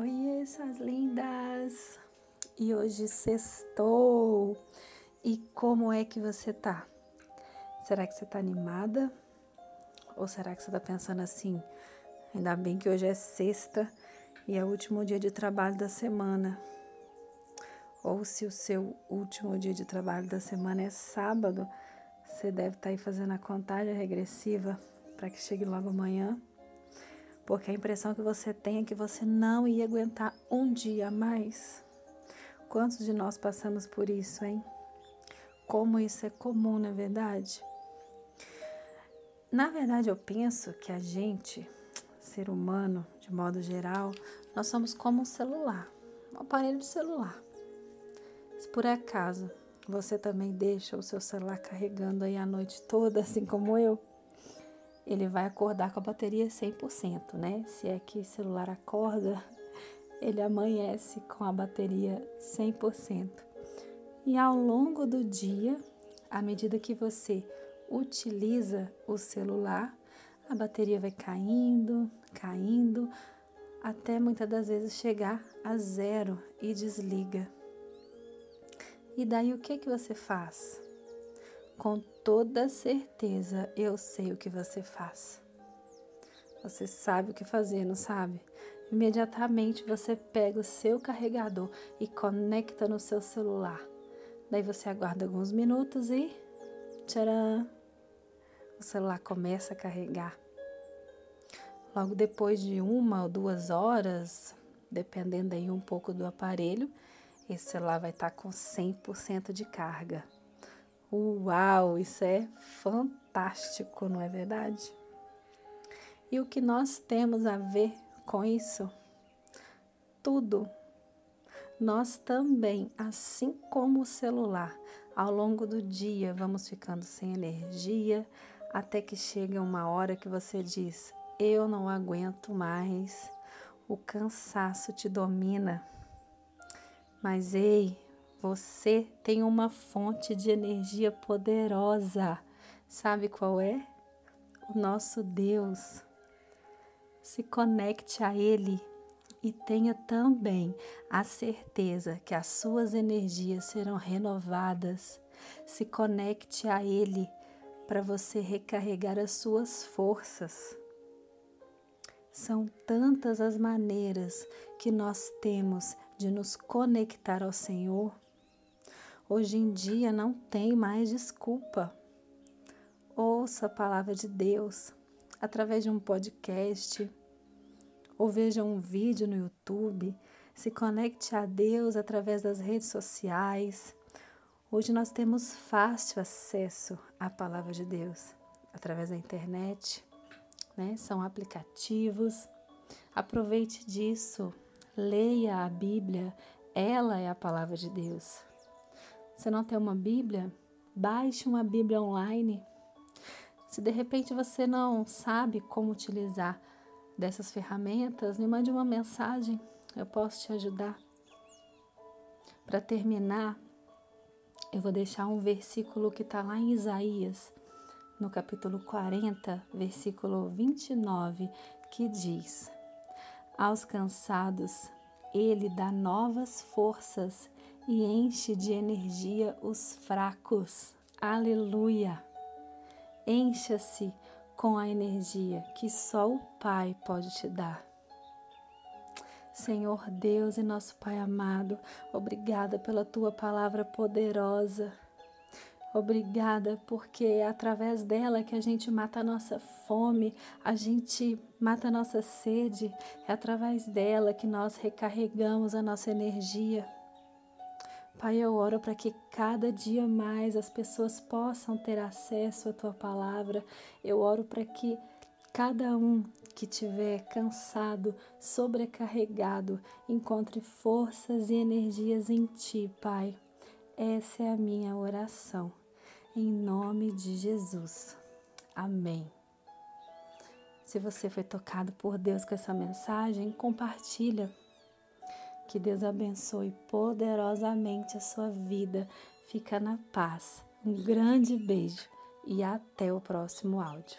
Oi, suas lindas! E hoje sextou! E como é que você tá? Será que você tá animada? Ou será que você tá pensando assim? Ainda bem que hoje é sexta e é o último dia de trabalho da semana. Ou se o seu último dia de trabalho da semana é sábado, você deve estar tá aí fazendo a contagem regressiva para que chegue logo amanhã porque a impressão que você tem é que você não ia aguentar um dia a mais. Quantos de nós passamos por isso, hein? Como isso é comum, na é verdade? Na verdade, eu penso que a gente, ser humano, de modo geral, nós somos como um celular, um aparelho de celular. Se por acaso você também deixa o seu celular carregando aí a noite toda, assim como eu, ele vai acordar com a bateria 100%, né? Se é que celular acorda, ele amanhece com a bateria 100%. E ao longo do dia, à medida que você utiliza o celular, a bateria vai caindo, caindo, até muitas das vezes chegar a zero e desliga. E daí o que que você faz? Com toda certeza eu sei o que você faz. Você sabe o que fazer, não sabe? Imediatamente você pega o seu carregador e conecta no seu celular. Daí você aguarda alguns minutos e tcharam! O celular começa a carregar. Logo depois de uma ou duas horas, dependendo aí um pouco do aparelho, esse celular vai estar com 100% de carga. Uau, isso é fantástico, não é verdade? E o que nós temos a ver com isso? Tudo. Nós também, assim como o celular, ao longo do dia vamos ficando sem energia, até que chega uma hora que você diz: Eu não aguento mais, o cansaço te domina. Mas ei, você tem uma fonte de energia poderosa. Sabe qual é? O nosso Deus. Se conecte a Ele e tenha também a certeza que as suas energias serão renovadas. Se conecte a Ele para você recarregar as suas forças. São tantas as maneiras que nós temos de nos conectar ao Senhor Hoje em dia não tem mais desculpa. Ouça a palavra de Deus através de um podcast ou veja um vídeo no YouTube. Se conecte a Deus através das redes sociais. Hoje nós temos fácil acesso à palavra de Deus através da internet, né? São aplicativos. Aproveite disso. Leia a Bíblia, ela é a palavra de Deus. Você não tem uma Bíblia? Baixe uma Bíblia online. Se de repente você não sabe como utilizar dessas ferramentas, me mande uma mensagem, eu posso te ajudar. Para terminar, eu vou deixar um versículo que está lá em Isaías, no capítulo 40, versículo 29, que diz: Aos cansados, ele dá novas forças e enche de energia os fracos. Aleluia! Encha-se com a energia que só o Pai pode te dar. Senhor Deus e nosso Pai amado, obrigada pela tua palavra poderosa. Obrigada porque é através dela que a gente mata a nossa fome, a gente mata a nossa sede, é através dela que nós recarregamos a nossa energia. Pai, eu oro para que cada dia mais as pessoas possam ter acesso à tua palavra. Eu oro para que cada um que tiver cansado, sobrecarregado, encontre forças e energias em ti, Pai. Essa é a minha oração. Em nome de Jesus. Amém. Se você foi tocado por Deus com essa mensagem, compartilha que Deus abençoe poderosamente a sua vida. Fica na paz. Um grande beijo e até o próximo áudio.